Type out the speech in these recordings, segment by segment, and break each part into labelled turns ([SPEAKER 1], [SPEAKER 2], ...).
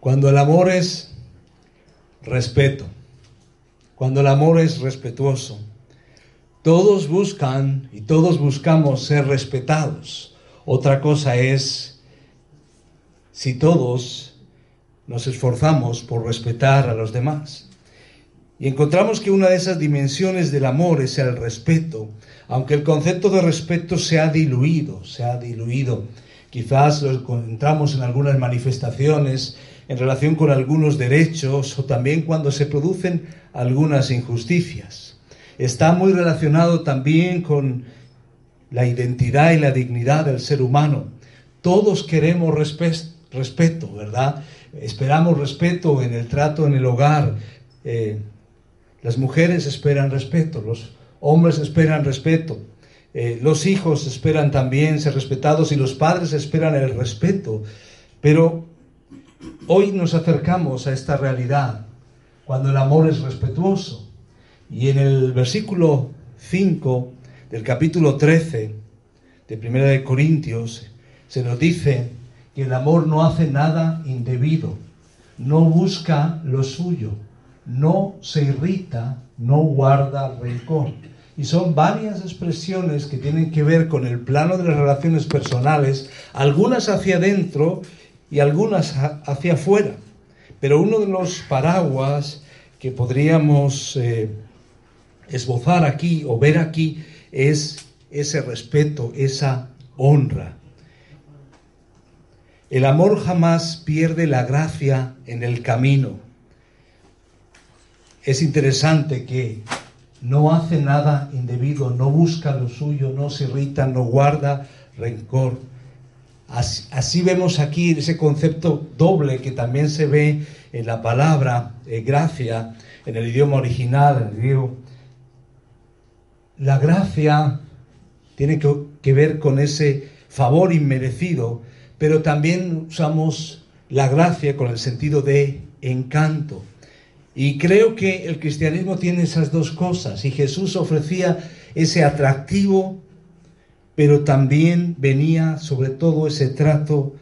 [SPEAKER 1] Cuando el amor es respeto, cuando el amor es respetuoso, todos buscan y todos buscamos ser respetados. Otra cosa es si todos nos esforzamos por respetar a los demás. Y encontramos que una de esas dimensiones del amor es el respeto, aunque el concepto de respeto se ha diluido, se ha diluido. Quizás lo encontramos en algunas manifestaciones en relación con algunos derechos o también cuando se producen algunas injusticias. Está muy relacionado también con la identidad y la dignidad del ser humano. Todos queremos respeto, ¿verdad? Esperamos respeto en el trato en el hogar. Eh, las mujeres esperan respeto, los hombres esperan respeto. Eh, los hijos esperan también ser respetados y los padres esperan el respeto. Pero Hoy nos acercamos a esta realidad cuando el amor es respetuoso. Y en el versículo 5 del capítulo 13 de Primera de Corintios se nos dice que el amor no hace nada indebido, no busca lo suyo, no se irrita, no guarda rencor. Y son varias expresiones que tienen que ver con el plano de las relaciones personales, algunas hacia adentro y algunas hacia afuera. Pero uno de los paraguas que podríamos eh, esbozar aquí o ver aquí es ese respeto, esa honra. El amor jamás pierde la gracia en el camino. Es interesante que no hace nada indebido, no busca lo suyo, no se irrita, no guarda rencor. Así, vemos aquí ese concepto doble que también se ve en la palabra eh, gracia, en el idioma original, en el griego. La gracia tiene que, que ver con ese favor inmerecido, pero también usamos la gracia con el sentido de encanto. Y creo que el cristianismo tiene esas dos cosas y Jesús ofrecía ese atractivo pero también venía sobre todo ese trato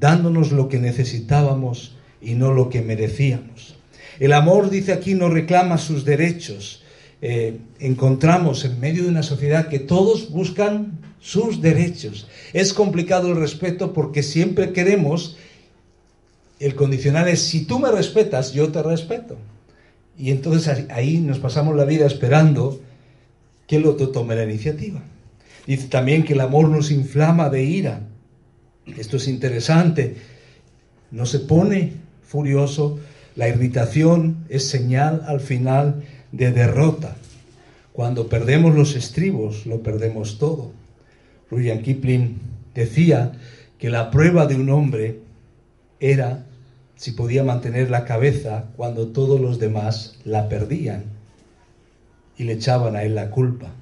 [SPEAKER 1] dándonos lo que necesitábamos y no lo que merecíamos. El amor, dice aquí, no reclama sus derechos. Eh, encontramos en medio de una sociedad que todos buscan sus derechos. Es complicado el respeto porque siempre queremos, el condicional es, si tú me respetas, yo te respeto. Y entonces ahí nos pasamos la vida esperando que el otro tome la iniciativa. Dice también que el amor nos inflama de ira. Esto es interesante. No se pone furioso. La irritación es señal al final de derrota. Cuando perdemos los estribos, lo perdemos todo. Rudyard Kipling decía que la prueba de un hombre era si podía mantener la cabeza cuando todos los demás la perdían y le echaban a él la culpa.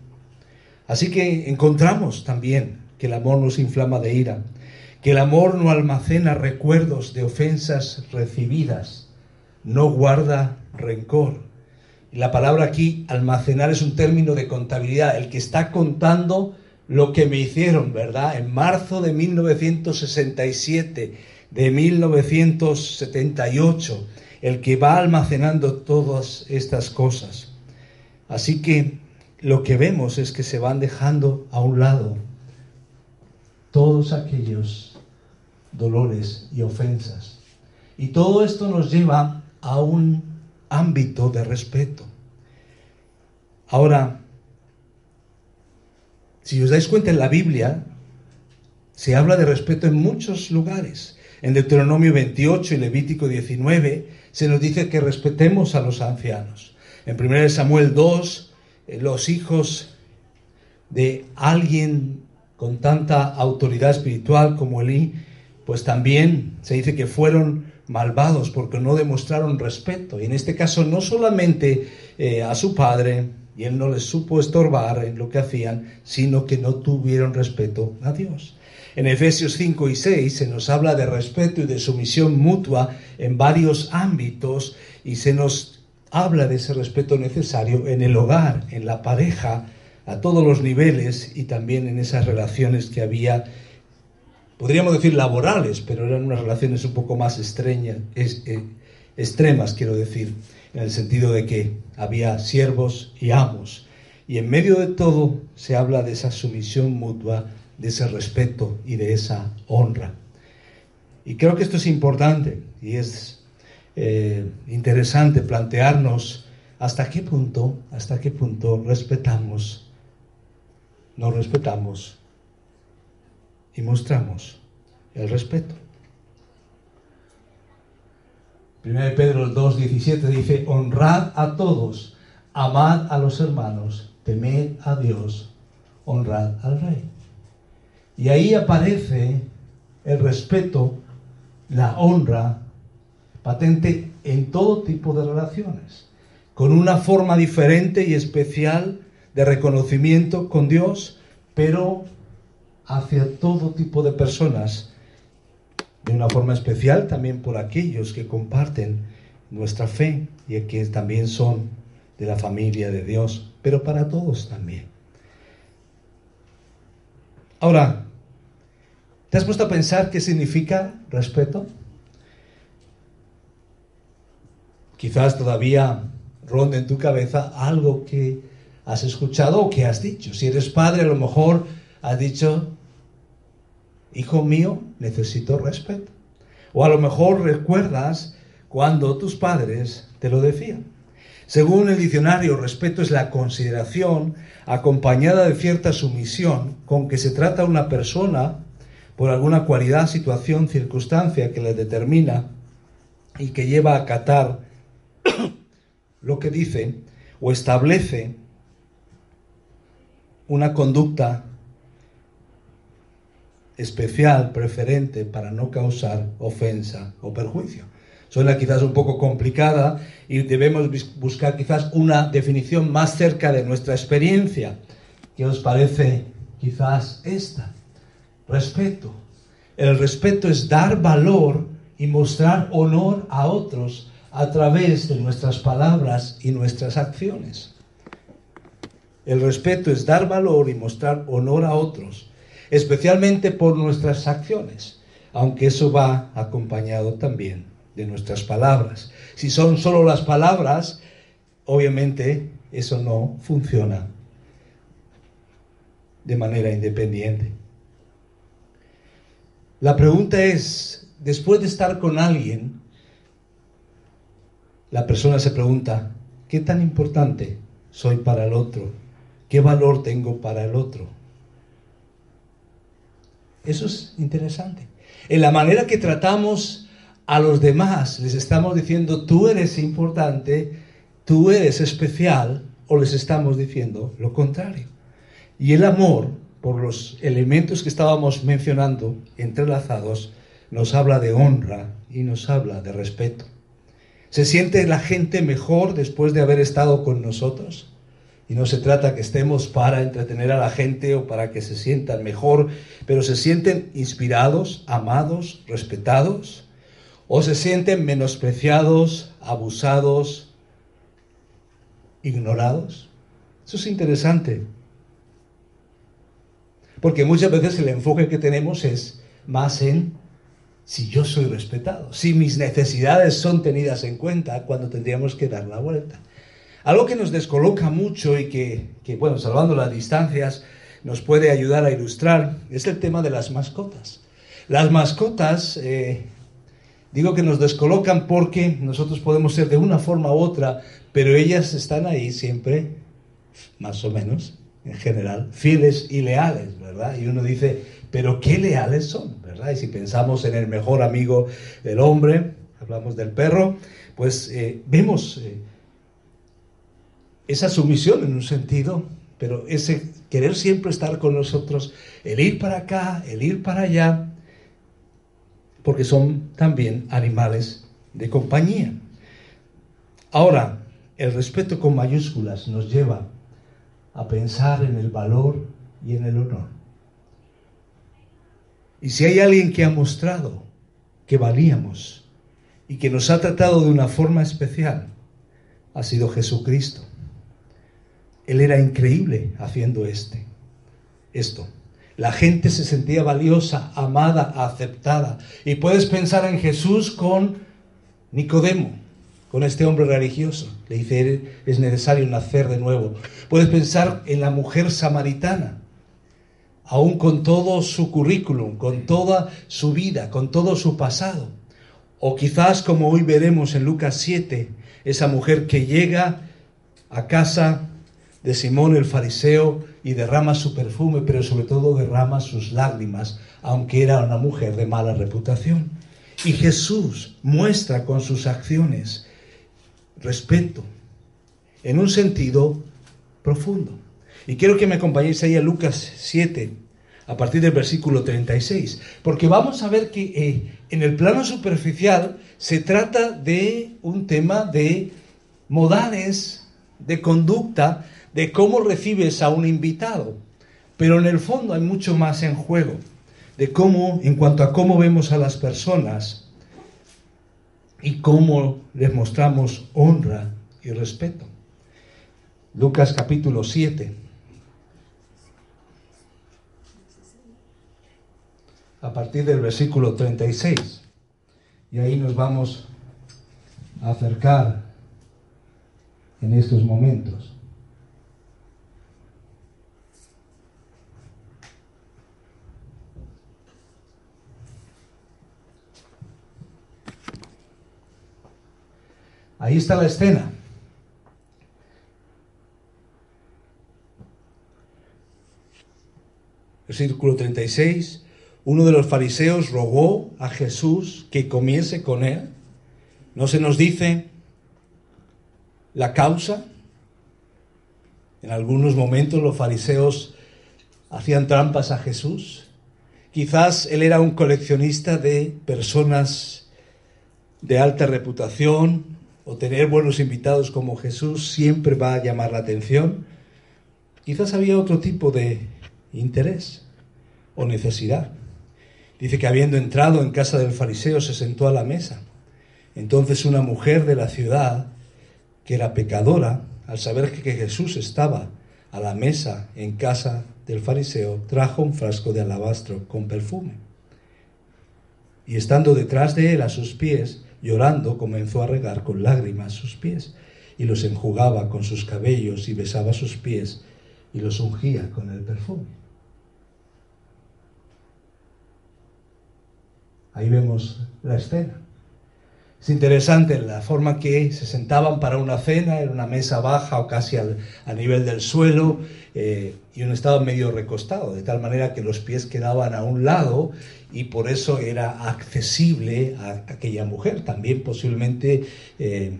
[SPEAKER 1] Así que encontramos también que el amor nos inflama de ira, que el amor no almacena recuerdos de ofensas recibidas, no guarda rencor. Y la palabra aquí, almacenar, es un término de contabilidad, el que está contando lo que me hicieron, ¿verdad? En marzo de 1967, de 1978, el que va almacenando todas estas cosas. Así que lo que vemos es que se van dejando a un lado todos aquellos dolores y ofensas. Y todo esto nos lleva a un ámbito de respeto. Ahora, si os dais cuenta en la Biblia, se habla de respeto en muchos lugares. En Deuteronomio 28 y Levítico 19 se nos dice que respetemos a los ancianos. En 1 Samuel 2 eh, los hijos de alguien con tanta autoridad espiritual como Elí, pues también se dice que fueron malvados porque no demostraron respeto. Y en este caso no solamente eh, a su padre, y él no les supo estorbar en lo que hacían, sino que no tuvieron respeto a Dios. En Efesios 5 y 6 se nos habla de respeto y de sumisión mutua en varios ámbitos y se nos habla de ese respeto necesario en el hogar, en la pareja, a todos los niveles y también en esas relaciones que había, podríamos decir laborales, pero eran unas relaciones un poco más estreñas, eh, extremas, quiero decir, en el sentido de que había siervos y amos. Y en medio de todo se habla de esa sumisión mutua, de ese respeto y de esa honra. Y creo que esto es importante y es eh, interesante plantearnos hasta qué punto, hasta qué punto respetamos, no respetamos y mostramos el respeto. 1 Pedro 2.17 dice, honrad a todos, amad a los hermanos, temed a Dios, honrad al rey. Y ahí aparece el respeto, la honra patente en todo tipo de relaciones, con una forma diferente y especial de reconocimiento con Dios, pero hacia todo tipo de personas de una forma especial también por aquellos que comparten nuestra fe y que también son de la familia de Dios, pero para todos también. Ahora, ¿te has puesto a pensar qué significa respeto? Quizás todavía ronde en tu cabeza algo que has escuchado o que has dicho. Si eres padre, a lo mejor has dicho, hijo mío, necesito respeto. O a lo mejor recuerdas cuando tus padres te lo decían. Según el diccionario, respeto es la consideración acompañada de cierta sumisión con que se trata a una persona por alguna cualidad, situación, circunstancia que le determina y que lleva a acatar lo que dice o establece una conducta especial, preferente, para no causar ofensa o perjuicio. Suena quizás un poco complicada y debemos buscar quizás una definición más cerca de nuestra experiencia. ¿Qué os parece quizás esta? Respeto. El respeto es dar valor y mostrar honor a otros a través de nuestras palabras y nuestras acciones. El respeto es dar valor y mostrar honor a otros especialmente por nuestras acciones, aunque eso va acompañado también de nuestras palabras. Si son solo las palabras, obviamente eso no funciona de manera independiente. La pregunta es, después de estar con alguien, la persona se pregunta, ¿qué tan importante soy para el otro? ¿Qué valor tengo para el otro? Eso es interesante. En la manera que tratamos a los demás, les estamos diciendo, tú eres importante, tú eres especial, o les estamos diciendo lo contrario. Y el amor, por los elementos que estábamos mencionando, entrelazados, nos habla de honra y nos habla de respeto. ¿Se siente la gente mejor después de haber estado con nosotros? Y no se trata que estemos para entretener a la gente o para que se sientan mejor, pero se sienten inspirados, amados, respetados, o se sienten menospreciados, abusados, ignorados. Eso es interesante. Porque muchas veces el enfoque que tenemos es más en si yo soy respetado, si mis necesidades son tenidas en cuenta cuando tendríamos que dar la vuelta. Algo que nos descoloca mucho y que, bueno, salvando las distancias, nos puede ayudar a ilustrar es el tema de las mascotas. Las mascotas, eh, digo que nos descolocan porque nosotros podemos ser de una forma u otra, pero ellas están ahí siempre, más o menos, en general, fieles y leales, ¿verdad? Y uno dice, pero qué leales son, Y si pensamos en el mejor amigo del hombre, hablamos del perro, pues eh, vemos... Eh, esa sumisión en un sentido, pero ese querer siempre estar con nosotros, el ir para acá, el ir para allá, porque son también animales de compañía. Ahora, el respeto con mayúsculas nos lleva a pensar en el valor y en el honor. Y si hay alguien que ha mostrado que valíamos y que nos ha tratado de una forma especial, ha sido Jesucristo. Él era increíble haciendo este, esto. La gente se sentía valiosa, amada, aceptada. Y puedes pensar en Jesús con Nicodemo, con este hombre religioso. Le dice, es necesario nacer de nuevo. Puedes pensar en la mujer samaritana, aún con todo su currículum, con toda su vida, con todo su pasado. O quizás como hoy veremos en Lucas 7, esa mujer que llega a casa de Simón el fariseo y derrama su perfume, pero sobre todo derrama sus lágrimas, aunque era una mujer de mala reputación. Y Jesús muestra con sus acciones respeto, en un sentido profundo. Y quiero que me acompañéis ahí a Lucas 7, a partir del versículo 36, porque vamos a ver que eh, en el plano superficial se trata de un tema de modales, de conducta, de cómo recibes a un invitado. Pero en el fondo hay mucho más en juego, de cómo, en cuanto a cómo vemos a las personas y cómo les mostramos honra y respeto. Lucas capítulo 7. A partir del versículo 36. Y ahí nos vamos a acercar en estos momentos. Ahí está la escena. Versículo 36. Uno de los fariseos rogó a Jesús que comiese con él. No se nos dice la causa. En algunos momentos los fariseos hacían trampas a Jesús. Quizás él era un coleccionista de personas de alta reputación, o tener buenos invitados como Jesús siempre va a llamar la atención. Quizás había otro tipo de interés o necesidad. Dice que habiendo entrado en casa del fariseo se sentó a la mesa. Entonces una mujer de la ciudad, que era pecadora, al saber que Jesús estaba a la mesa en casa del fariseo, trajo un frasco de alabastro con perfume. Y estando detrás de él a sus pies, Llorando comenzó a regar con lágrimas sus pies y los enjugaba con sus cabellos y besaba sus pies y los ungía con el perfume. Ahí vemos la escena. Es interesante la forma que se sentaban para una cena en una mesa baja o casi al, a nivel del suelo eh, y uno estaba medio recostado, de tal manera que los pies quedaban a un lado y por eso era accesible a, aquella mujer. También posiblemente eh,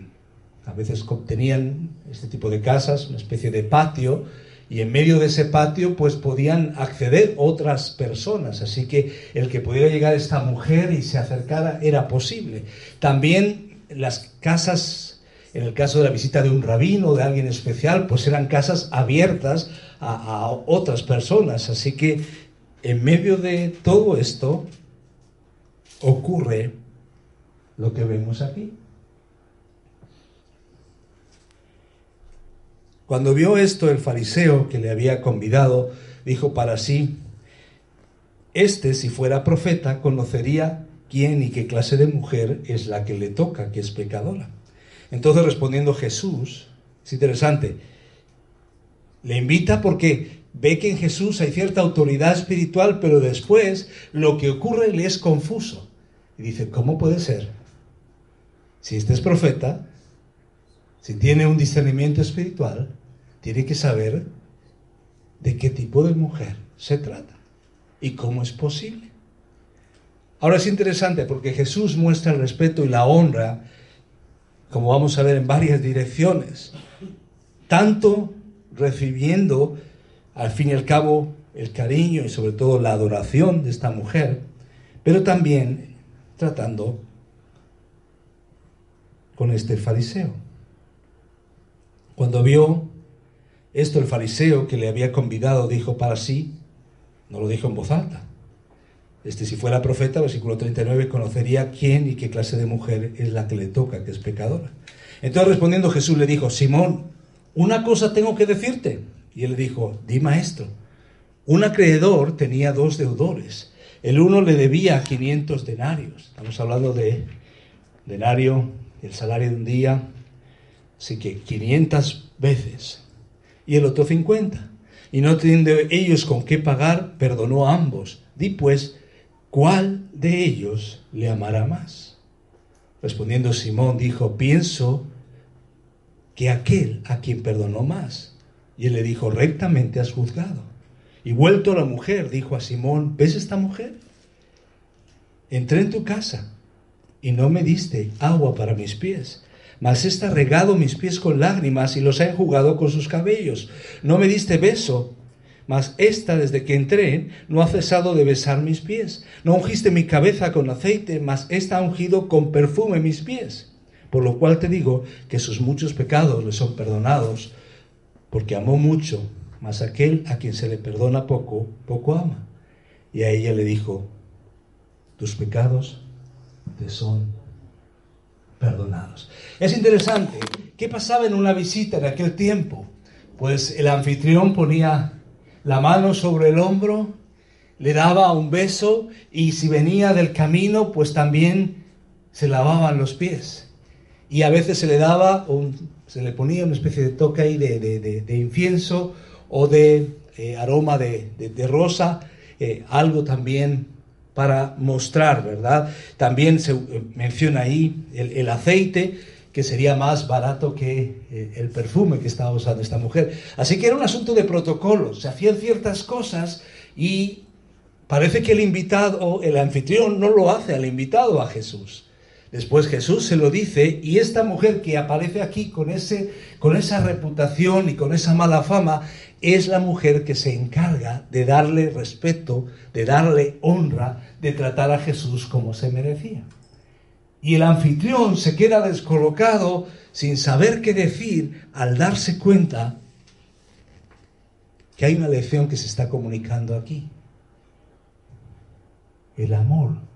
[SPEAKER 1] a veces tenían este tipo de casas, una especie de patio, y en medio de ese patio pues podían acceder otras personas, así que el que pudiera llegar esta mujer y se acercara era posible. También las casas, en el caso de la visita de un rabino o de alguien especial, pues eran casas abiertas a, a otras personas, así que en medio de todo esto ocurre lo que vemos aquí. Cuando vio esto, el fariseo que le había convidado dijo para sí, este si fuera profeta conocería quién y qué clase de mujer es la que le toca, que es pecadora. Entonces respondiendo Jesús, es interesante, le invita porque ve que en Jesús hay cierta autoridad espiritual, pero después lo que ocurre le es confuso. Y dice, ¿cómo puede ser? Si este es profeta, si tiene un discernimiento espiritual, tiene que saber de qué tipo de mujer se trata y cómo es posible. Ahora es interesante porque Jesús muestra el respeto y la honra, como vamos a ver en varias direcciones, tanto recibiendo al fin y al cabo el cariño y sobre todo la adoración de esta mujer, pero también tratando con este fariseo. Cuando vio esto el fariseo que le había convidado dijo para sí, no lo dijo en voz alta. Este si fuera profeta, versículo 39, conocería quién y qué clase de mujer es la que le toca, que es pecadora. Entonces respondiendo Jesús le dijo, Simón, una cosa tengo que decirte. Y él le dijo, di maestro. Un acreedor tenía dos deudores. El uno le debía 500 denarios. Estamos hablando de denario, el salario de un día. Así que 500 veces. Y el otro 50. Y no teniendo ellos con qué pagar, perdonó a ambos. Di pues, ¿cuál de ellos le amará más? Respondiendo Simón dijo, pienso que aquel a quien perdonó más. Y él le dijo, rectamente has juzgado. Y vuelto la mujer, dijo a Simón, ¿ves esta mujer? Entré en tu casa y no me diste agua para mis pies, mas esta regado mis pies con lágrimas y los ha enjugado con sus cabellos. No me diste beso, mas esta desde que entré no ha cesado de besar mis pies. No ungiste mi cabeza con aceite, mas esta ha ungido con perfume mis pies. Por lo cual te digo que sus muchos pecados le son perdonados, porque amó mucho, mas aquel a quien se le perdona poco, poco ama. Y a ella le dijo, tus pecados te son perdonados. Es interesante, ¿qué pasaba en una visita en aquel tiempo? Pues el anfitrión ponía la mano sobre el hombro, le daba un beso y si venía del camino, pues también se lavaban los pies y a veces se le daba, un, se le ponía una especie de toque ahí de, de, incienso o de eh, aroma de, rosa, eh, algo también para mostrar, ¿verdad? También se eh, menciona ahí el, aceite, que sería más barato que el perfume que estaba usando esta mujer. Así que era un asunto de protocolo, se hacían ciertas cosas y parece que el invitado, el anfitrión, no lo hace al invitado a Jesús. Después Jesús se lo dice y esta mujer que aparece aquí con, ese, con esa reputación y con esa mala fama es la mujer que se encarga de darle respeto, de darle honra, de tratar a Jesús como se merecía. Y el anfitrión se queda descolocado sin saber qué decir al darse cuenta que hay una lección que se está comunicando aquí. El amor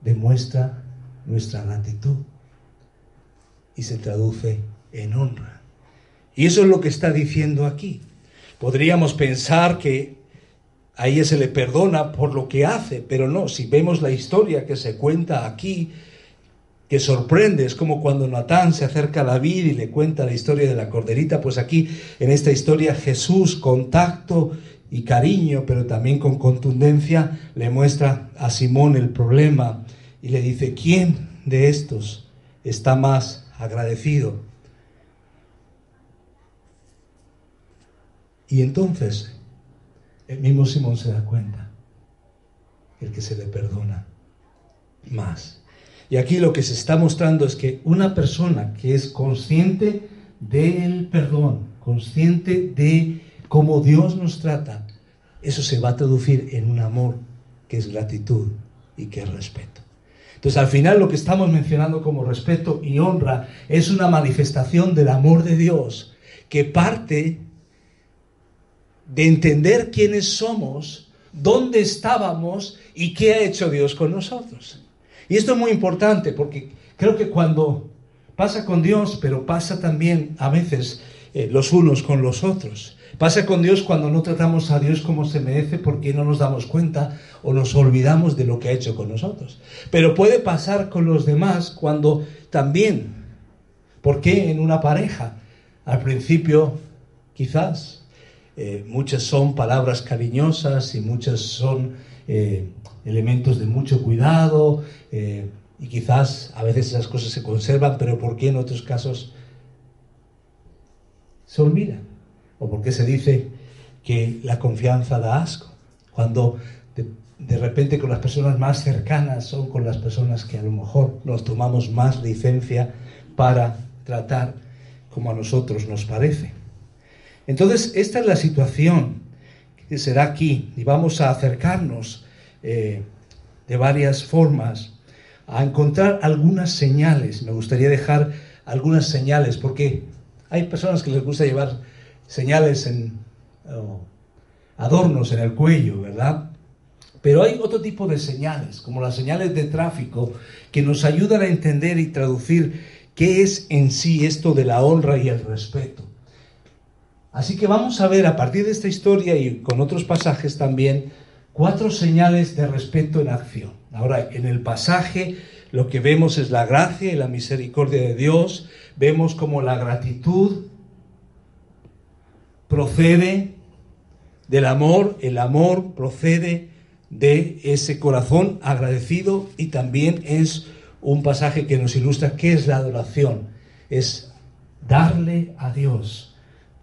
[SPEAKER 1] demuestra nuestra gratitud y se traduce en honra. Y eso es lo que está diciendo aquí. Podríamos pensar que a ella se le perdona por lo que hace, pero no, si vemos la historia que se cuenta aquí, que sorprende, es como cuando Natán se acerca a David y le cuenta la historia de la corderita, pues aquí en esta historia Jesús, contacto y cariño, pero también con contundencia, le muestra a Simón el problema y le dice, ¿quién de estos está más agradecido? Y entonces el mismo Simón se da cuenta, el que se le perdona más. Y aquí lo que se está mostrando es que una persona que es consciente del perdón, consciente de cómo Dios nos trata, eso se va a traducir en un amor que es gratitud y que es respeto. Entonces al final lo que estamos mencionando como respeto y honra es una manifestación del amor de Dios que parte de entender quiénes somos, dónde estábamos y qué ha hecho Dios con nosotros. Y esto es muy importante porque creo que cuando pasa con Dios, pero pasa también a veces eh, los unos con los otros. Pasa con Dios cuando no tratamos a Dios como se merece porque no nos damos cuenta o nos olvidamos de lo que ha hecho con nosotros. Pero puede pasar con los demás cuando también, ¿por qué en una pareja? Al principio, quizás, eh, muchas son palabras cariñosas y muchas son eh, elementos de mucho cuidado eh, y quizás a veces esas cosas se conservan, pero ¿por qué en otros casos se olvidan? ¿O por qué se dice que la confianza da asco? Cuando de, repente con las personas más cercanas son con las personas que a lo mejor nos tomamos más licencia para tratar como a nosotros nos parece. Entonces, esta es la situación que será aquí y vamos a acercarnos eh, de varias formas a encontrar algunas señales. Me gustaría dejar algunas señales porque hay personas que les gusta llevar señales en adornos en el cuello, ¿verdad? Pero hay otro tipo de señales, como las señales de tráfico, que nos ayudan a entender y traducir qué es en sí esto de la honra y el respeto. Así que vamos a ver a partir de esta historia y con otros pasajes también cuatro señales de respeto en acción. Ahora, en el pasaje lo que vemos es la gracia y la misericordia de Dios, vemos como la gratitud procede del amor, el amor procede de ese corazón agradecido y también es un pasaje que nos ilustra qué es la adoración. Es darle a Dios,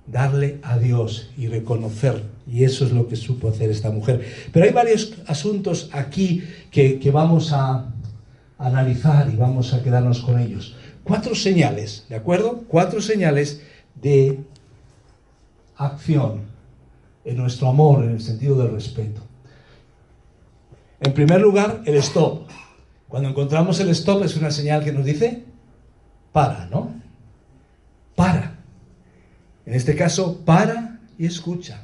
[SPEAKER 1] darle a Dios y reconocer. Y eso es lo que supo hacer esta mujer. Pero hay varios asuntos aquí que, que vamos a analizar y vamos a quedarnos con ellos. Cuatro señales, ¿de acuerdo? Cuatro señales de acción en nuestro amor, en el sentido del respeto. En primer lugar, el stop. Cuando encontramos el stop es una señal que nos dice, para, ¿no? Para. En este caso, para y escucha.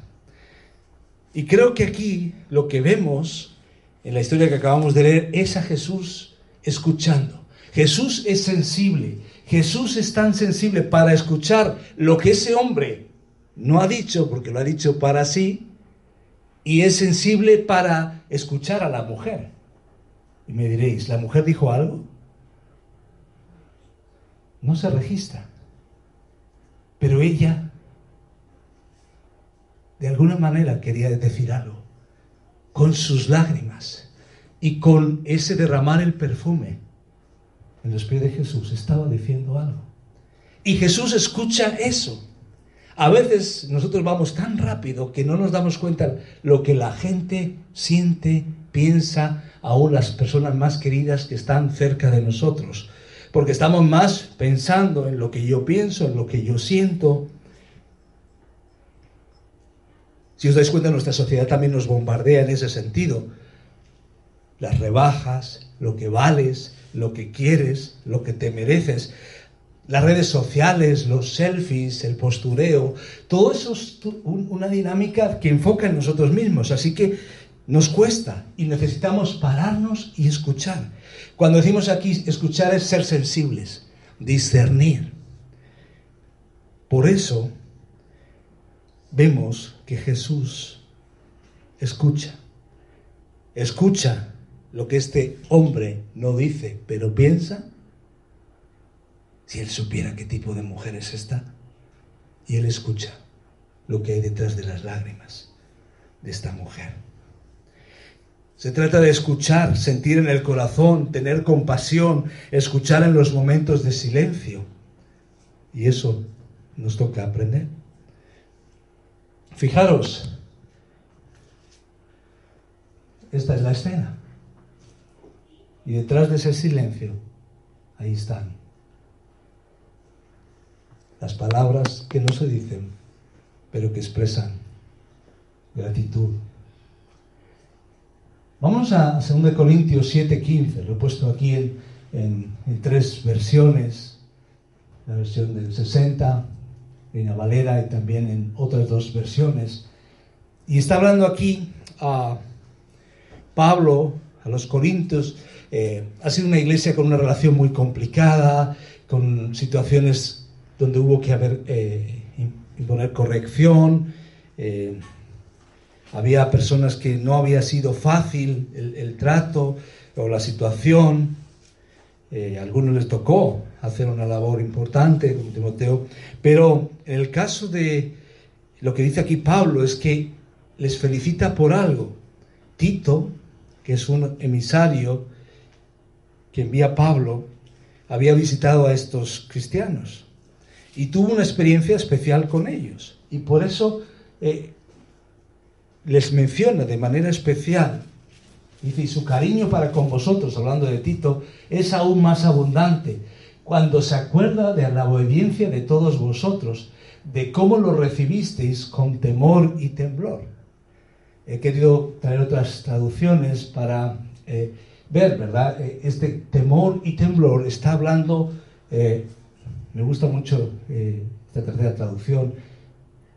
[SPEAKER 1] Y creo que aquí lo que vemos en la historia que acabamos de leer es a Jesús escuchando. Jesús es sensible. Jesús es tan sensible para escuchar lo que ese hombre no ha dicho, porque lo ha dicho para sí, y es sensible para escuchar a la mujer. Y me diréis, ¿la mujer dijo algo? No se registra. Pero ella, de alguna manera, quería decir algo. Con sus lágrimas y con ese derramar el perfume en los pies de Jesús, estaba diciendo algo. Y Jesús escucha eso. A veces nosotros vamos tan rápido que no nos damos cuenta lo que la gente siente, piensa, aún las personas más queridas que están cerca de nosotros. Porque estamos más pensando en lo que yo pienso, en lo que yo siento. Si os dais cuenta, nuestra sociedad también nos bombardea en ese sentido. Las rebajas, lo que vales, lo que quieres, lo que te mereces las redes sociales, los selfies, el postureo, todo eso es una dinámica que enfoca en nosotros mismos. Así que nos cuesta y necesitamos pararnos y escuchar. Cuando decimos aquí escuchar es ser sensibles, discernir. Por eso vemos que Jesús escucha. Escucha lo que este hombre no dice, pero piensa si él supiera qué tipo de mujer es esta, y él escucha lo que hay detrás de las lágrimas de esta mujer. Se trata de escuchar, sentir en el corazón, tener compasión, escuchar en los momentos de silencio. Y eso nos toca aprender. Fijaros, esta es la escena. Y detrás de ese silencio, ahí están las palabras que no se dicen, pero que expresan gratitud. Vamos a 2 Corintios 7:15, lo he puesto aquí en, tres versiones, la versión del 60, en Valera y también en otras dos versiones. Y está hablando aquí a Pablo, a los Corintios, eh, ha sido una iglesia con una relación muy complicada, con situaciones donde hubo que haber, eh, imponer corrección. Eh, había personas que no había sido fácil el, trato o la situación. Eh, a algunos les tocó hacer una labor importante, como Timoteo, pero en el caso de lo que dice aquí Pablo es que les felicita por algo. Tito, que es un emisario que envía Pablo, había visitado a estos cristianos y tuvo una experiencia especial con ellos. Y por eso eh, les menciona de manera especial. Dice, y su cariño para con vosotros, hablando de Tito, es aún más abundante, cuando se acuerda de la obediencia de todos vosotros, de cómo lo recibisteis con temor y temblor. He querido traer otras traducciones para eh, ver, ¿verdad? Eh, este temor y temblor está hablando, me gusta mucho esta tercera traducción,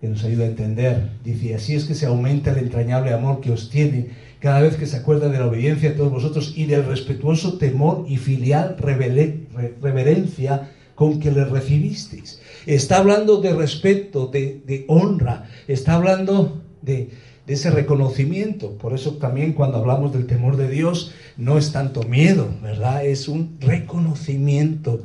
[SPEAKER 1] que nos ayuda a entender. Dice, así es que se aumenta el entrañable amor que os tiene cada vez que se acuerda de la obediencia de todos vosotros y del respetuoso temor y filial reverencia con que le recibisteis. Está hablando de respeto, de, honra, está hablando de, de ese reconocimiento. Por eso también cuando hablamos del temor de Dios, no es tanto miedo, ¿verdad? Es un reconocimiento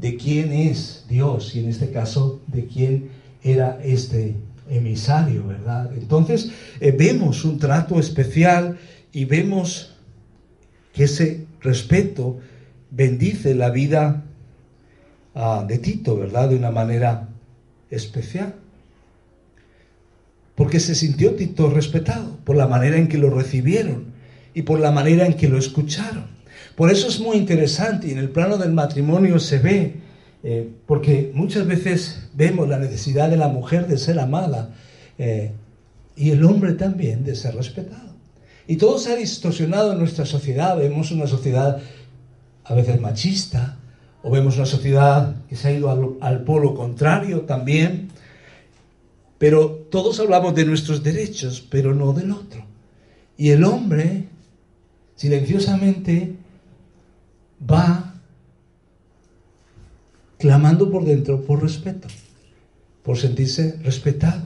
[SPEAKER 1] de quién es Dios y en este caso de quién era este emisario, ¿verdad? Entonces eh, vemos un trato especial y vemos que ese respeto bendice la vida ah, de Tito, ¿verdad? De una manera especial. Porque se sintió Tito respetado por la manera en que lo recibieron y por la manera en que lo escucharon. Por eso es muy interesante y en el plano del matrimonio se ve eh, porque muchas veces vemos la necesidad de la mujer de ser amada eh, y el hombre también de ser respetado. Y todo se ha distorsionado en nuestra sociedad. Vemos una sociedad a veces machista, o vemos una sociedad que se ha ido al, al polo contrario también. Pero todos hablamos de nuestros derechos, pero no del otro. Y el hombre silenciosamente va clamando por dentro por respeto, por sentirse respetado,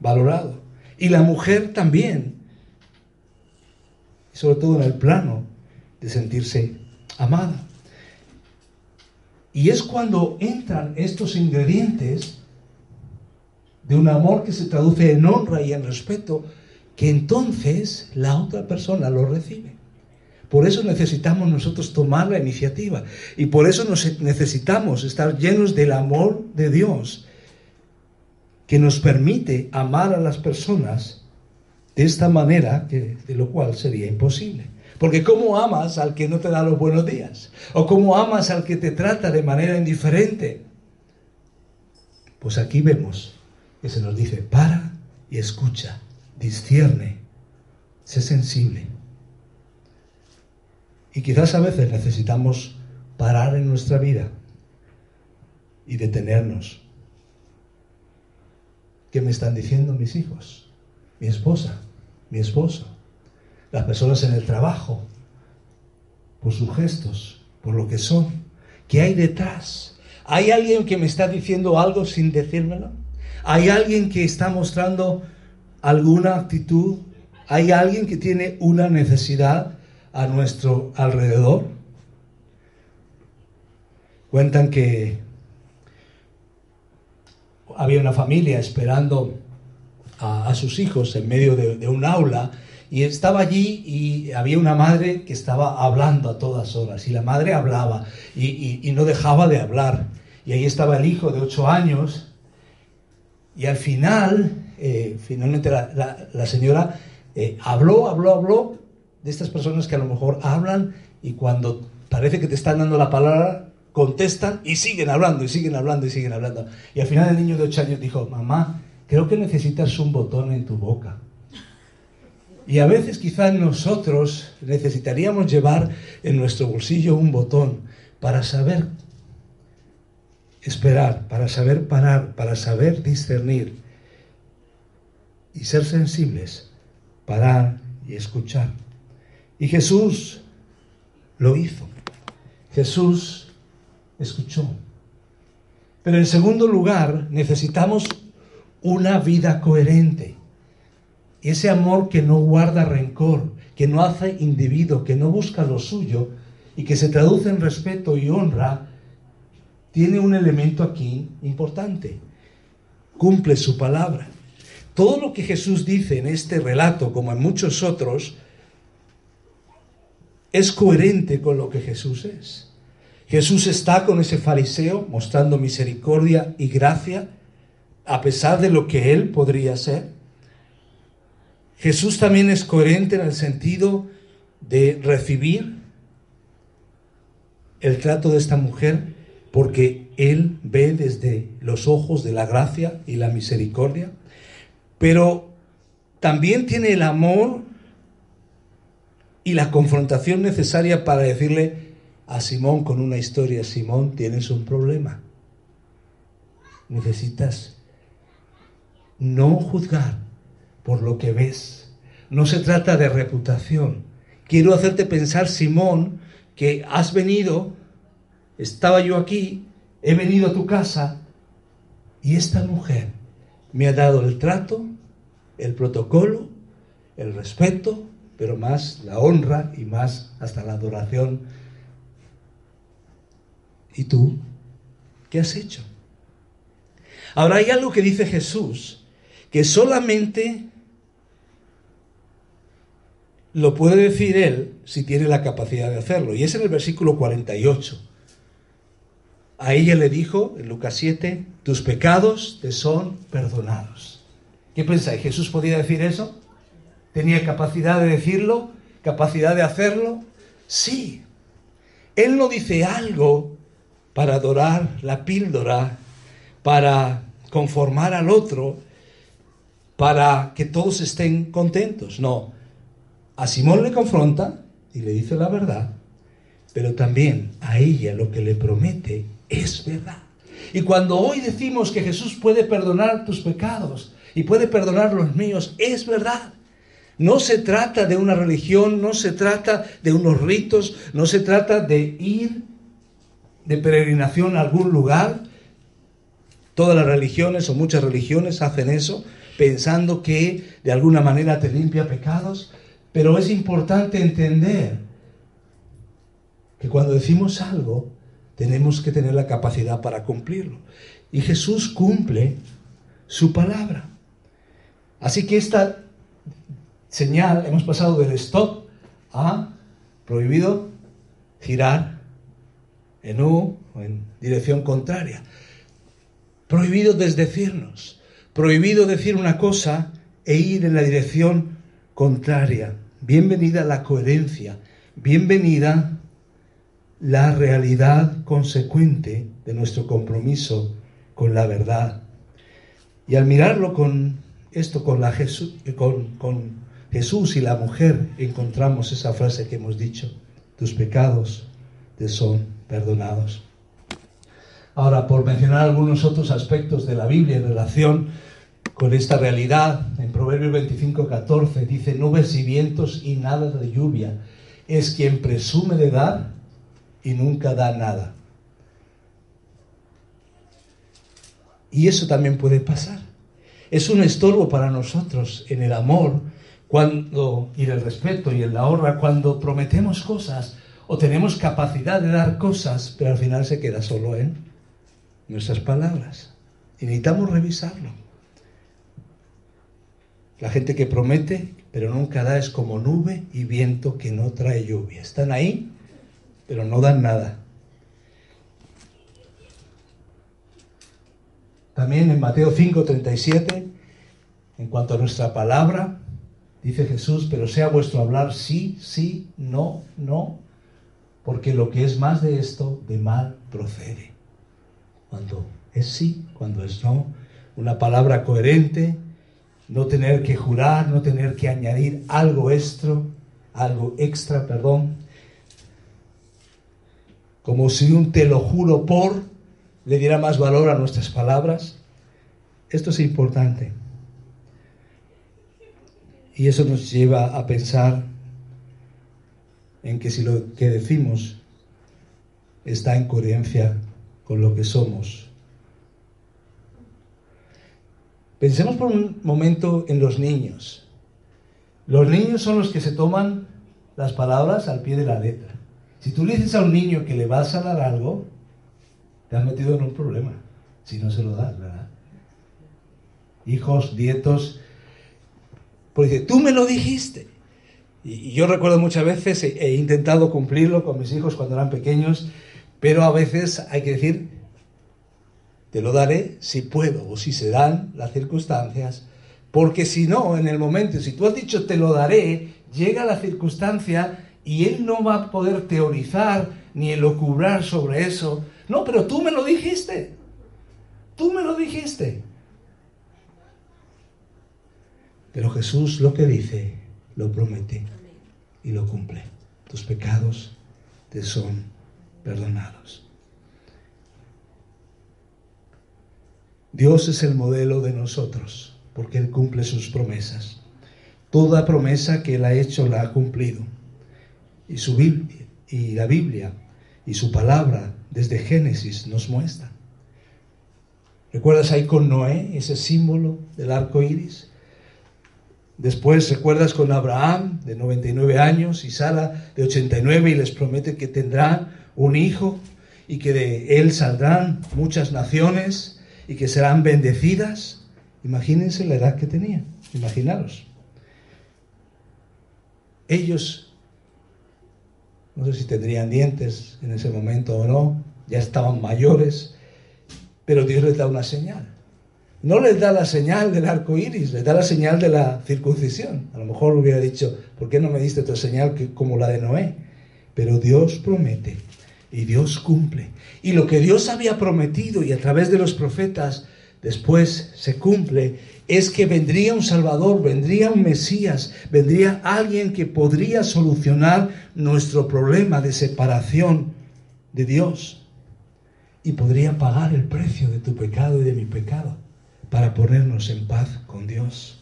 [SPEAKER 1] valorado. Y la mujer también, sobre todo en el plano de sentirse amada. Y es cuando entran estos ingredientes de un amor que se traduce en honra y en respeto, que entonces la otra persona lo recibe. Por eso necesitamos nosotros tomar la iniciativa y por eso necesitamos estar llenos del amor de Dios que nos permite amar a las personas de esta manera, que, de lo cual sería imposible. Porque ¿cómo amas al que no te da los buenos días? ¿O cómo amas al que te trata de manera indiferente? Pues aquí vemos que se nos dice, para y escucha, discierne, sé sensible. Y quizás a veces necesitamos parar en nuestra vida y detenernos. ¿Qué me están diciendo mis hijos? Mi esposa, mi esposo, las personas en el trabajo, por sus gestos, por lo que son. ¿Qué hay detrás? ¿Hay alguien que me está diciendo algo sin decírmelo? ¿Hay alguien que está mostrando alguna actitud? ¿Hay alguien que tiene una necesidad? A nuestro alrededor. Cuentan que había una familia esperando a, sus hijos en medio de, un aula y estaba allí y había una madre que estaba hablando a todas horas y la madre hablaba y, no dejaba de hablar y ahí estaba el hijo de ocho años y al final, eh, finalmente la, señora eh, habló, habló, habló de estas personas que a lo mejor hablan y cuando parece que te están dando la palabra, contestan y siguen hablando y siguen hablando y siguen hablando. Y al final el niño de 8 años dijo, mamá, creo que necesitas un botón en tu boca. Y a veces quizás nosotros necesitaríamos llevar en nuestro bolsillo un botón para saber esperar, para saber parar, para saber discernir y ser sensibles, parar y escuchar. Y Jesús lo hizo. Jesús escuchó. Pero en segundo lugar, necesitamos una vida coherente. Ese amor que no guarda rencor, que no hace individuo, que no busca lo suyo y que se traduce en respeto y honra, tiene un elemento aquí importante. Cumple su palabra. Todo lo que Jesús dice en este relato, como en muchos otros, es coherente con lo que Jesús es. Jesús está con ese fariseo mostrando misericordia y gracia a pesar de lo que él podría ser. Jesús también es coherente en el sentido de recibir el trato de esta mujer porque Él ve desde los ojos de la gracia y la misericordia, pero también tiene el amor y la confrontación necesaria para decirle a Simón con una historia, Simón, tienes un problema. Necesitas no juzgar por lo que ves. No se trata de reputación. Quiero hacerte pensar, Simón, que has venido, estaba yo aquí, he venido a tu casa y esta mujer me ha dado el trato, el protocolo, el respeto, pero más la honra y más hasta la adoración. ¿Y tú? ¿Qué has hecho? Ahora hay algo que dice Jesús, que solamente lo puede decir él si tiene la capacidad de hacerlo. Y es en el versículo 48. A ella le dijo, en Lucas 7, tus pecados te son perdonados. ¿Qué pensáis? ¿Jesús podía decir eso? ¿Tenía capacidad de decirlo? ¿Capacidad de hacerlo? Sí. Él no dice algo para adorar la píldora, para conformar al otro, para que todos estén contentos. No. A Simón le confronta y le dice la verdad, pero también a ella lo que le promete es verdad. Y cuando hoy decimos que Jesús puede perdonar tus pecados y puede perdonar los míos, es verdad. No se trata de una religión, no se trata de unos ritos, no se trata de ir de peregrinación a algún lugar. Todas las religiones o muchas religiones hacen eso, pensando que de alguna manera te limpia pecados, pero es importante entender que cuando decimos algo, tenemos que tener la capacidad para cumplirlo. Y Jesús cumple su palabra. Así que esta señal, hemos pasado del stop a prohibido girar en U o en dirección contraria. Prohibido desdecirnos. Prohibido decir una cosa e ir en la dirección contraria. Bienvenida la coherencia. Bienvenida la realidad consecuente de nuestro compromiso con la verdad. Y al mirarlo con esto, con, la Jesús, con, con Jesús y la mujer encontramos esa frase que hemos dicho, tus pecados te son perdonados. Ahora, por mencionar algunos otros aspectos de la Biblia en relación con esta realidad, en Proverbios 25, 14 dice, nubes y vientos y nada de lluvia. Es quien presume de dar y nunca da nada. Y eso también puede pasar. Es un estorbo para nosotros en el amor cuando, y el respeto y en la honra, cuando prometemos cosas o tenemos capacidad de dar cosas, pero al final se queda solo en nuestras palabras. Y necesitamos revisarlo. La gente que promete, pero nunca da, es como nube y viento que no trae lluvia. Están ahí, pero no dan nada. También en Mateo 5:37, en cuanto a nuestra palabra, dice Jesús, pero sea vuestro hablar sí, sí, no, no, porque lo que es más de esto, de mal procede. Cuando es sí, cuando es no, una palabra coherente, no tener que jurar, no tener que añadir algo extra, algo extra, perdón, como si un te lo juro por le diera más valor a nuestras palabras. Esto es importante. Y eso nos lleva a pensar en que si lo que decimos está en coherencia con lo que somos. Pensemos por un momento en los niños. Los niños son los que se toman las palabras al pie de la letra. Si tú le dices a un niño que le vas a dar algo, te has metido en un problema, si no se lo das, ¿verdad? Hijos, nietos, porque tú me lo dijiste. Y yo recuerdo muchas veces, he, intentado cumplirlo con mis hijos cuando eran pequeños, pero a veces hay que decir, te lo daré si puedo o si se dan las circunstancias, porque si no, en el momento, si tú has dicho te lo daré, llega la circunstancia y él no va a poder teorizar ni elucubrar sobre eso, No, pero tú me lo dijiste. Tú me lo dijiste. Pero Jesús lo que dice, lo promete y lo cumple. Tus pecados te son perdonados. Dios es el modelo de nosotros, porque Él cumple sus promesas. Toda promesa que Él ha hecho la ha cumplido. Y, su Biblia, y la Biblia y su palabra desde Génesis nos muestra. ¿Recuerdas ahí con Noé, ese símbolo del arco iris? Después recuerdas con Abraham, de 99 años, y Sara, de 89, y les promete que tendrán un hijo y que de él saldrán muchas naciones y que serán bendecidas. Imagínense la edad que tenían, imaginaros. Ellos, no sé si tendrían dientes en ese momento o no, ya estaban mayores, pero Dios les da una señal. No les da la señal del arco iris, les da la señal de la circuncisión. A lo mejor hubiera dicho, ¿por qué no me diste otra señal que, como la de Noé? Pero Dios promete y Dios cumple. Y lo que Dios había prometido y a través de los profetas después se cumple es que vendría un Salvador, vendría un Mesías, vendría alguien que podría solucionar nuestro problema de separación de Dios y podría pagar el precio de tu pecado y de mi pecado para ponernos en paz con Dios.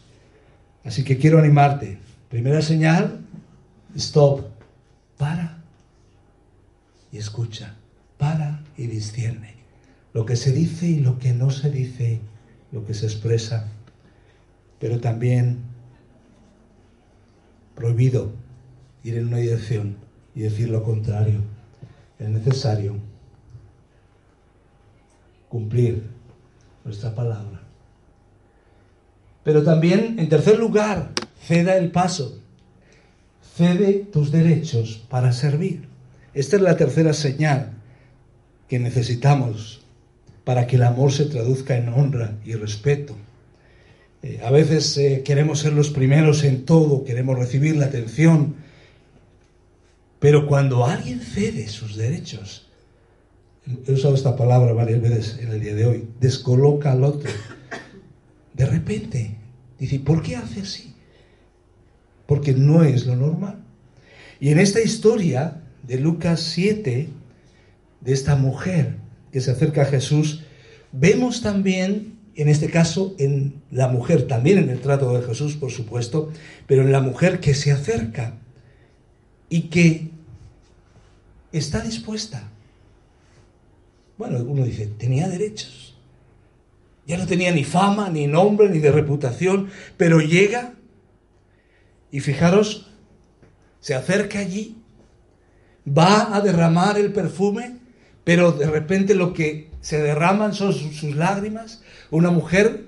[SPEAKER 1] Así que quiero animarte. Primera señal, stop, para y escucha, para y discierne. Lo que se dice y lo que no se dice, lo que se expresa, pero también prohibido ir en una dirección y decir lo contrario. Es necesario cumplir nuestra palabra. Pero también, en tercer lugar, ceda el paso. Cede tus derechos para servir. Esta es la tercera señal que necesitamos para que el amor se traduzca en honra y respeto. Eh, a veces eh, queremos ser los primeros en todo, queremos recibir la atención, pero cuando alguien cede sus derechos, he usado esta palabra varias veces en el día de hoy, descoloca al otro. De repente, dice, ¿por qué hace así? Porque no es lo normal. Y en esta historia de Lucas 7, de esta mujer que se acerca a Jesús, vemos también, en este caso, en la mujer, también en el trato de Jesús, por supuesto, pero en la mujer que se acerca y que está dispuesta bueno, uno dice, tenía derechos. Ya no tenía ni fama, ni nombre, ni de reputación, pero llega y fijaros, se acerca allí, va a derramar el perfume, pero de repente lo que se derraman son sus, lágrimas. Una mujer,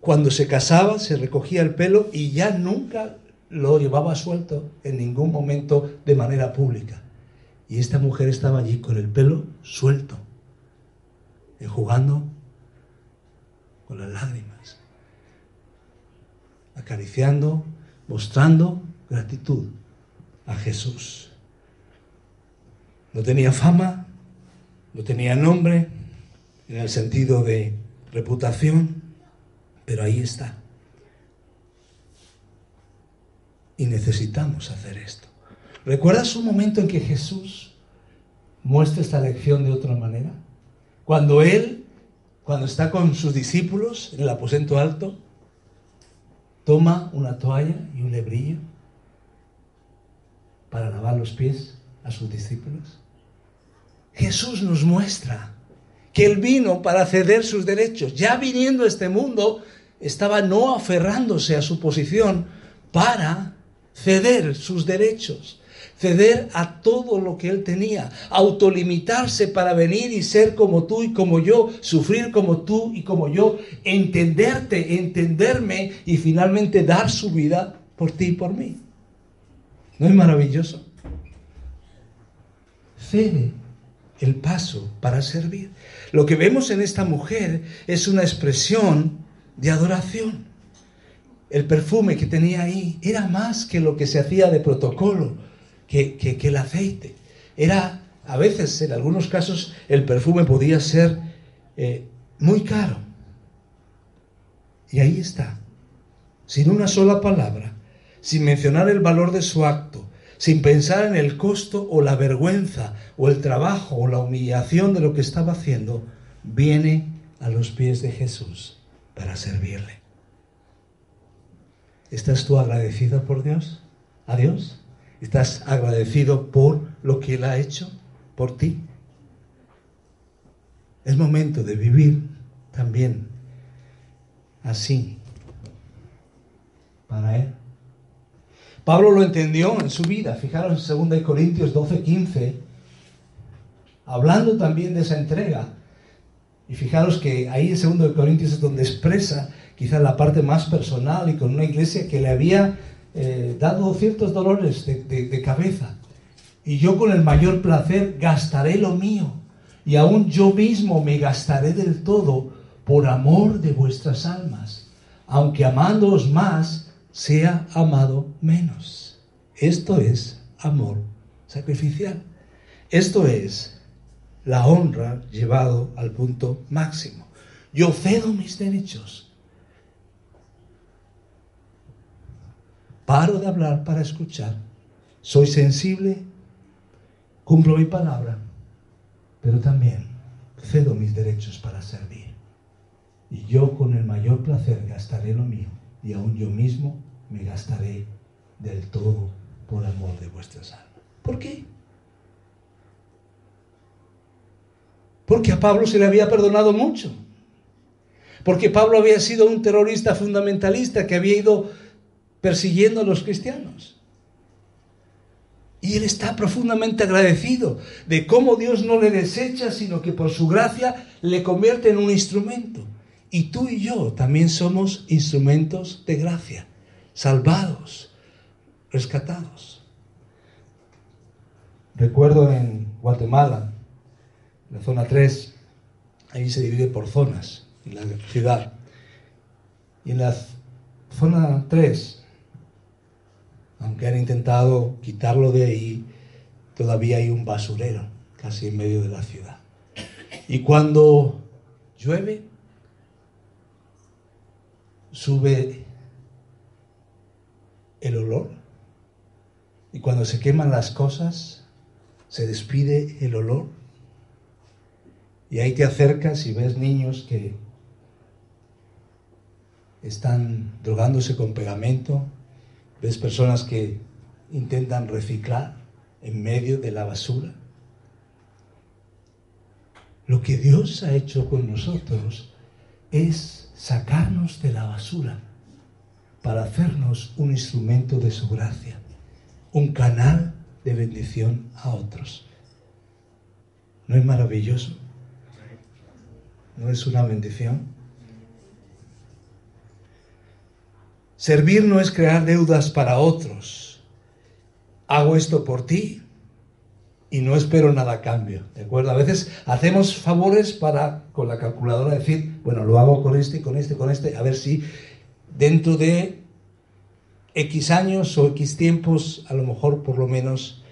[SPEAKER 1] cuando se casaba, se recogía el pelo y ya nunca lo llevaba suelto en ningún momento de manera pública. Y esta mujer estaba allí con el pelo suelto, jugando con las lágrimas, acariciando, mostrando gratitud a Jesús. No tenía fama, no tenía nombre en el sentido de reputación, pero ahí está. Y necesitamos hacer esto. ¿Recuerdas un momento en que Jesús muestra esta lección de otra manera? Cuando Él, cuando está con sus discípulos en el aposento alto, toma una toalla y un lebrillo para lavar los pies a sus discípulos. Jesús nos muestra que Él vino para ceder sus derechos. Ya viniendo a este mundo, estaba no aferrándose a su posición para ceder sus derechos ceder a todo lo que él tenía, autolimitarse para venir y ser como tú y como yo, sufrir como tú y como yo, entenderte, entenderme y finalmente dar su vida por ti y por mí. ¿No es maravilloso? Cede el paso para servir. Lo que vemos en esta mujer es una expresión de adoración. El perfume que tenía ahí era más que lo que se hacía de protocolo que, el aceite. Era a veces, en algunos casos, el perfume podía ser eh, muy caro. Y ahí está, sin una sola palabra, sin mencionar el valor de su acto, sin pensar en el costo o la vergüenza o el trabajo o la humillación de lo que estaba haciendo, viene a los pies de Jesús para servirle. ¿Estás tú agradecido por Dios? ¿A Dios? ¿Estás agradecido por lo que Él ha hecho por ti? Es momento de vivir también así para Él. Pablo lo entendió en su vida. Fijaros en 2 Corintios 12, 15, hablando también de esa entrega. Y fijaros que ahí en 2 Corintios es donde expresa quizás la parte más personal y con una iglesia que le había eh, dado ciertos dolores de, de cabeza. Y yo con el mayor placer gastaré lo mío. Y aún yo mismo me gastaré del todo por amor de vuestras almas. Aunque amándoos más, sea amado menos. Esto es amor sacrificial. Esto es la honra llevado al punto máximo. Yo cedo mis derechos. Paro de hablar para escuchar. Soy sensible, cumplo mi palabra, pero también cedo mis derechos para servir. Y yo con el mayor placer gastaré lo mío y aún yo mismo me gastaré del todo por amor de vuestras almas. ¿Por qué? Porque a Pablo se le había perdonado mucho. Porque Pablo había sido un terrorista fundamentalista que había ido persiguiendo a los cristianos. Y él está profundamente agradecido de cómo Dios no le desecha, sino que por su gracia le convierte en un instrumento. Y tú y yo también somos instrumentos de gracia, salvados, rescatados. Recuerdo en Guatemala, la zona 3, ahí se divide por zonas, en la ciudad. Y en la zona 3, aunque han intentado quitarlo de ahí, todavía hay un basurero casi en medio de la ciudad. Y cuando llueve, sube el olor. Y cuando se queman las cosas, se despide el olor. Y ahí te acercas y ves niños que están drogándose con pegamento, ves personas que intentan reciclar en medio de la basura. Lo que Dios ha hecho con nosotros es sacarnos de la basura para hacernos un instrumento de su gracia, un canal de bendición a otros. ¿No es maravilloso? ¿No es una bendición? Servir no es crear deudas para otros. Hago esto por ti, y no espero nada a cambio, ¿de acuerdo? A veces hacemos favores para, con la calculadora, decir, bueno, lo hago con este, con este, con este, a ver si dentro de X años o X tiempos, a lo mejor por lo menos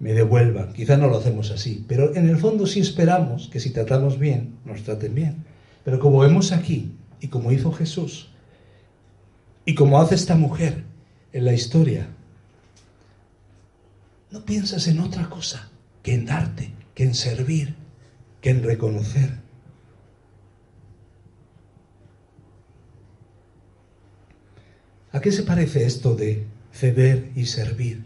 [SPEAKER 1] me devuelvan. Quizá no lo hacemos así, pero en el fondo sí esperamos que si tratamos bien, nos traten bien. Pero como vemos aquí, y como hizo Jesús, y como hace esta mujer en la historia, no piensas en otra cosa que en darte, que en servir, que en reconocer. ¿A qué se parece esto de ceder y servir?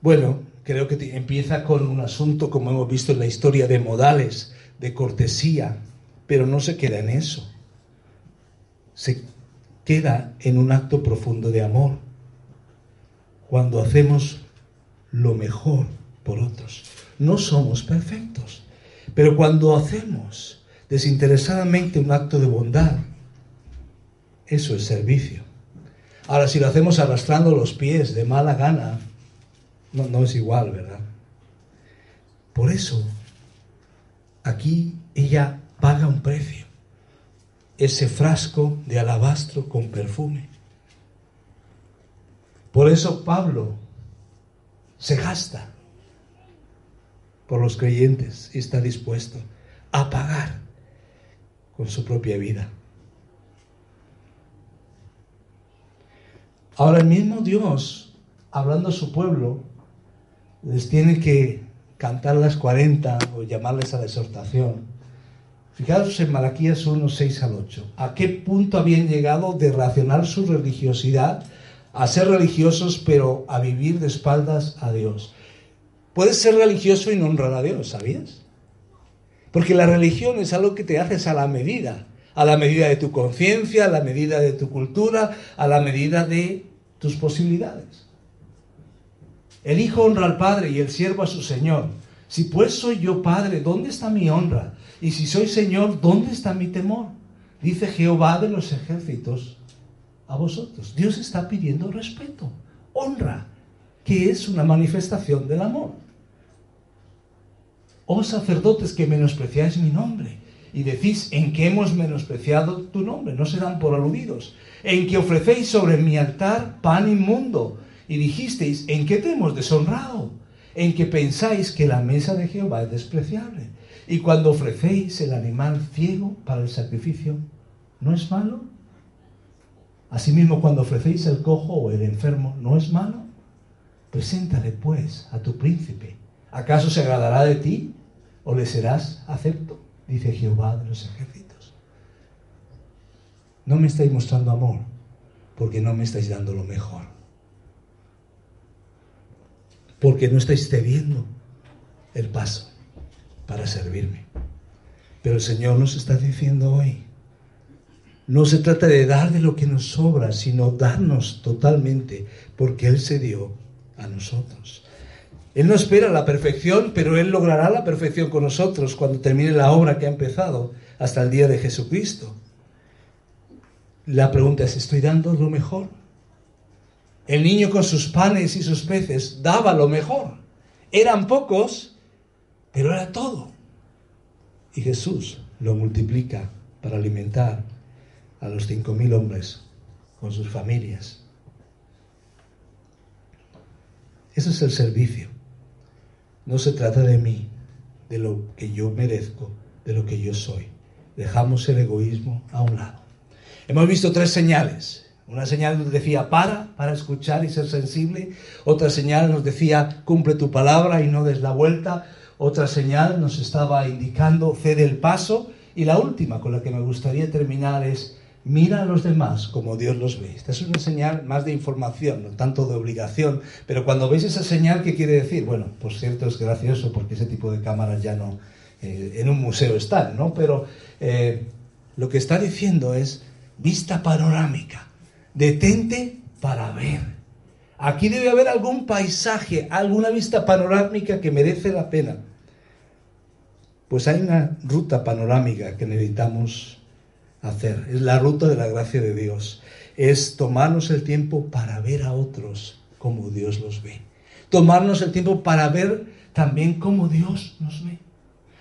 [SPEAKER 1] Bueno, creo que empieza con un asunto, como hemos visto en la historia, de modales, de cortesía, pero no se queda en eso. Se queda en un acto profundo de amor. Cuando hacemos lo mejor por otros. No somos perfectos, pero cuando hacemos desinteresadamente un acto de bondad, eso es servicio. Ahora, si lo hacemos arrastrando los pies de mala gana, no, no es igual, ¿verdad? Por eso, aquí ella paga un precio. Ese frasco de alabastro con perfume. Por eso Pablo se gasta. por los creyentes y está dispuesto a pagar con su propia vida. Ahora el mismo Dios, hablando a su pueblo, les tiene que cantar las 40 o llamarles a la exhortación. Fijaros en Malaquías 1, 6 al 8. ¿A qué punto habían llegado de racionar su religiosidad a ser religiosos, pero a vivir de espaldas a Dios? Puedes ser religioso y no honrar a Dios, ¿sabías? Porque la religión es algo que te haces a la medida, a la medida de tu conciencia, a la medida de tu cultura, a la medida de tus posibilidades. El hijo honra al padre y el siervo a su señor. Si pues soy yo padre, ¿dónde está mi honra? Y si soy señor, ¿dónde está mi temor? Dice Jehová de los ejércitos a vosotros. Dios está pidiendo respeto, honra, que es una manifestación del amor. Oh sacerdotes que menospreciáis mi nombre y decís en que hemos menospreciado tu nombre, no se dan por aludidos, en que ofrecéis sobre mi altar pan inmundo y dijisteis en qué te hemos deshonrado, en que pensáis que la mesa de Jehová es despreciable y cuando ofrecéis el animal ciego para el sacrificio, ¿no es malo? Asimismo, cuando ofrecéis el cojo o el enfermo, ¿no es malo? Preséntale pues a tu príncipe. ¿Acaso se agradará de ti o le serás acepto? Dice Jehová de los ejércitos. No me estáis mostrando amor porque no me estáis dando lo mejor. Porque no estáis cediendo el paso para servirme. Pero el Señor nos está diciendo hoy, no se trata de dar de lo que nos sobra, sino darnos totalmente, porque Él se dio a nosotros. Él no espera la perfección, pero Él logrará la perfección con nosotros cuando termine la obra que ha empezado hasta el día de Jesucristo. La pregunta es, ¿estoy dando lo mejor? El niño con sus panes y sus peces daba lo mejor. Eran pocos, pero era todo. Y Jesús lo multiplica para alimentar a los cinco mil hombres con sus familias. Ese es el servicio. No se trata de mí, de lo que yo merezco, de lo que yo soy. Dejamos el egoísmo a un lado. Hemos visto tres señales. Una señal nos decía para, para escuchar y ser sensible. Otra señal nos decía cumple tu palabra y no des la vuelta. Otra señal nos estaba indicando cede el paso. Y la última con la que me gustaría terminar es mira a los demás como Dios los ve. Esta es una señal más de información, no tanto de obligación, pero cuando veis esa señal, ¿qué quiere decir? Bueno, por cierto es gracioso porque ese tipo de cámaras ya no eh, en un museo están, ¿no? Pero eh, lo que está diciendo es vista panorámica, detente para ver. Aquí debe haber algún paisaje, alguna vista panorámica que merece la pena. Pues hay una ruta panorámica que necesitamos hacer. Es la ruta de la gracia de Dios. Es tomarnos el tiempo para ver a otros como Dios los ve. Tomarnos el tiempo para ver también cómo Dios nos ve.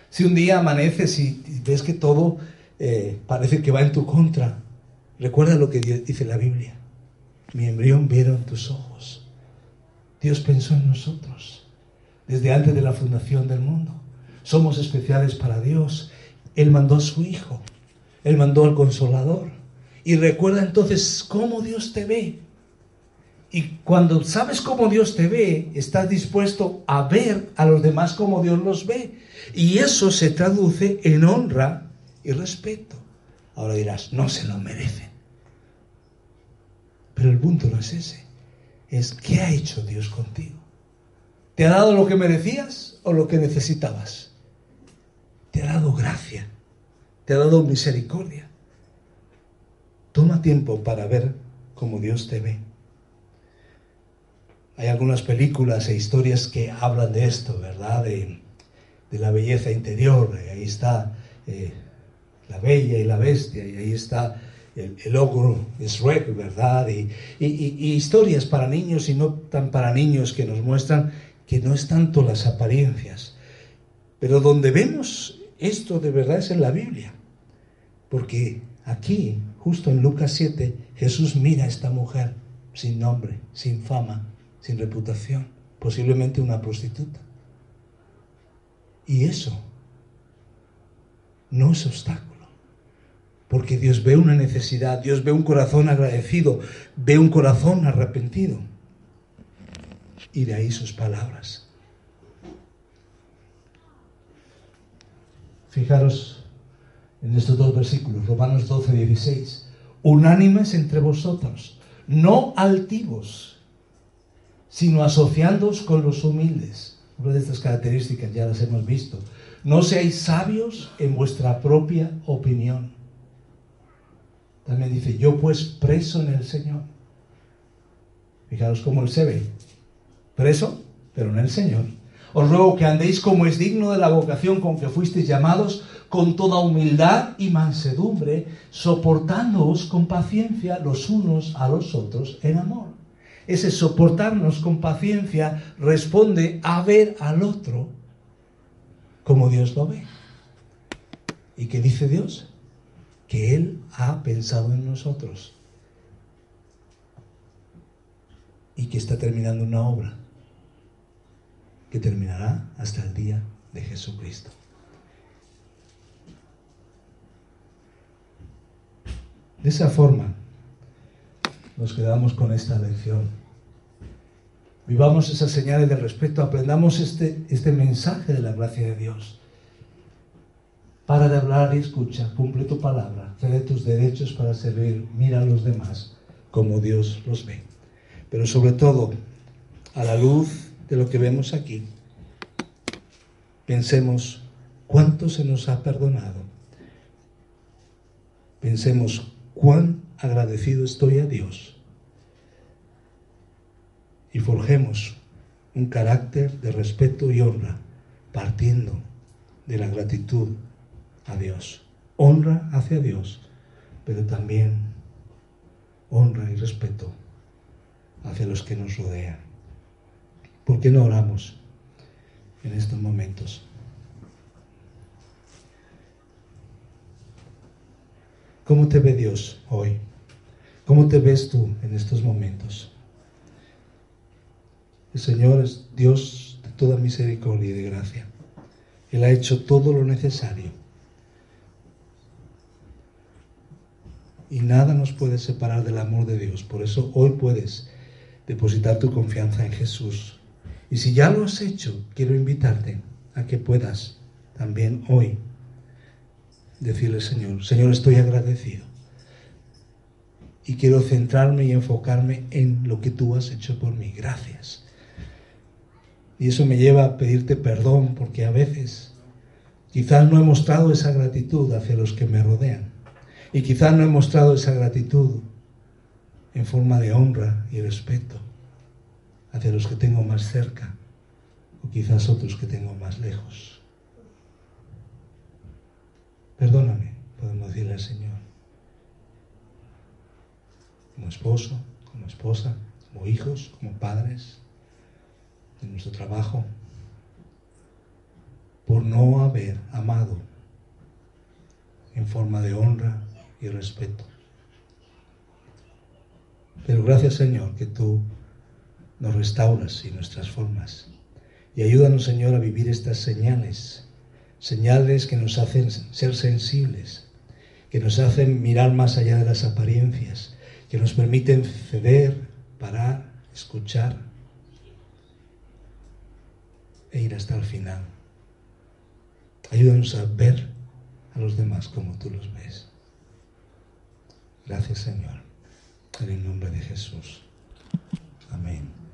[SPEAKER 1] Si un día amaneces y ves que todo eh, parece que va en tu contra, recuerda lo que dice la Biblia. Mi embrión vieron tus ojos. Dios pensó en nosotros desde antes de la fundación del mundo. Somos especiales para Dios. Él mandó a su Hijo él mandó al consolador. Y recuerda entonces cómo Dios te ve. Y cuando sabes cómo Dios te ve, estás dispuesto a ver a los demás como Dios los ve. Y eso se traduce en honra y respeto. Ahora dirás, no se lo merecen. Pero el punto no es ese. Es qué ha hecho Dios contigo. ¿Te ha dado lo que merecías o lo que necesitabas? Te ha dado gracia te ha dado misericordia. Toma tiempo para ver cómo Dios te ve. Hay algunas películas e historias que hablan de esto, ¿verdad? De, la belleza interior. Ahí está eh, la bella y la bestia, y ahí está el, el ogro Shrek, ¿verdad? Y, historias para niños y no tan para niños que nos muestran que no es tanto las apariencias, pero donde vemos esto de verdad es en la Biblia. Porque aquí, justo en Lucas 7, Jesús mira a esta mujer sin nombre, sin fama, sin reputación, posiblemente una prostituta. Y eso no es obstáculo. Porque Dios ve una necesidad, Dios ve un corazón agradecido, ve un corazón arrepentido. Y de ahí sus palabras. Fijaros en estos dos versículos, Romanos 12, 16. Unánimes entre vosotros, no altivos, sino asociándoos con los humildes. Una de estas características ya las hemos visto. No seáis sabios en vuestra propia opinión. También dice, yo pues preso en el Señor. Fijaros cómo él se ve. Preso, pero en el Señor. Os ruego que andéis como es digno de la vocación con que fuisteis llamados, con toda humildad y mansedumbre, soportándoos con paciencia los unos a los otros en amor. Ese soportarnos con paciencia responde a ver al otro como Dios lo ve. ¿Y qué dice Dios? Que Él ha pensado en nosotros y que está terminando una obra terminará hasta el día de Jesucristo. De esa forma nos quedamos con esta lección. Vivamos esas señales de respeto, aprendamos este, este mensaje de la gracia de Dios. Para de hablar y escucha, cumple tu palabra, cede tus derechos para servir, mira a los demás como Dios los ve. Pero sobre todo, a la luz de lo que vemos aquí, pensemos cuánto se nos ha perdonado. Pensemos cuán agradecido estoy a Dios y forjemos un carácter de respeto y honra, partiendo de la gratitud a Dios. Honra hacia Dios, pero también honra y respeto hacia los que nos rodean. ¿Por qué no oramos en estos momentos? ¿Cómo te ve Dios hoy? ¿Cómo te ves tú en estos momentos? El Señor es Dios de toda misericordia y de gracia. Él ha hecho todo lo necesario. Y nada nos puede separar del amor de Dios. Por eso hoy puedes depositar tu confianza en Jesús. Y si ya lo has hecho, quiero invitarte a que puedas también hoy decirle, Señor, Señor, estoy agradecido. Y quiero centrarme y enfocarme en lo que tú has hecho por mí. Gracias. Y eso me lleva a pedirte perdón porque a veces quizás no he mostrado esa gratitud hacia los que me rodean. Y quizás no he mostrado esa gratitud en forma de honra y respeto hacia los que tengo más cerca o quizás otros que tengo más lejos. Perdóname, podemos decirle al Señor. Como esposo, como esposa, como hijos, como padres en nuestro trabajo, por no haber amado en forma de honra y respeto. Pero gracias Señor que tú nos restauras y nos transformas. Y ayúdanos Señor a vivir estas señales, señales que nos hacen ser sensibles, que nos hacen mirar más allá de las apariencias, que nos permiten ceder, parar, escuchar e ir hasta el final. Ayúdanos a ver a los demás como tú los ves. Gracias Señor. En el nombre de Jesús. Amén.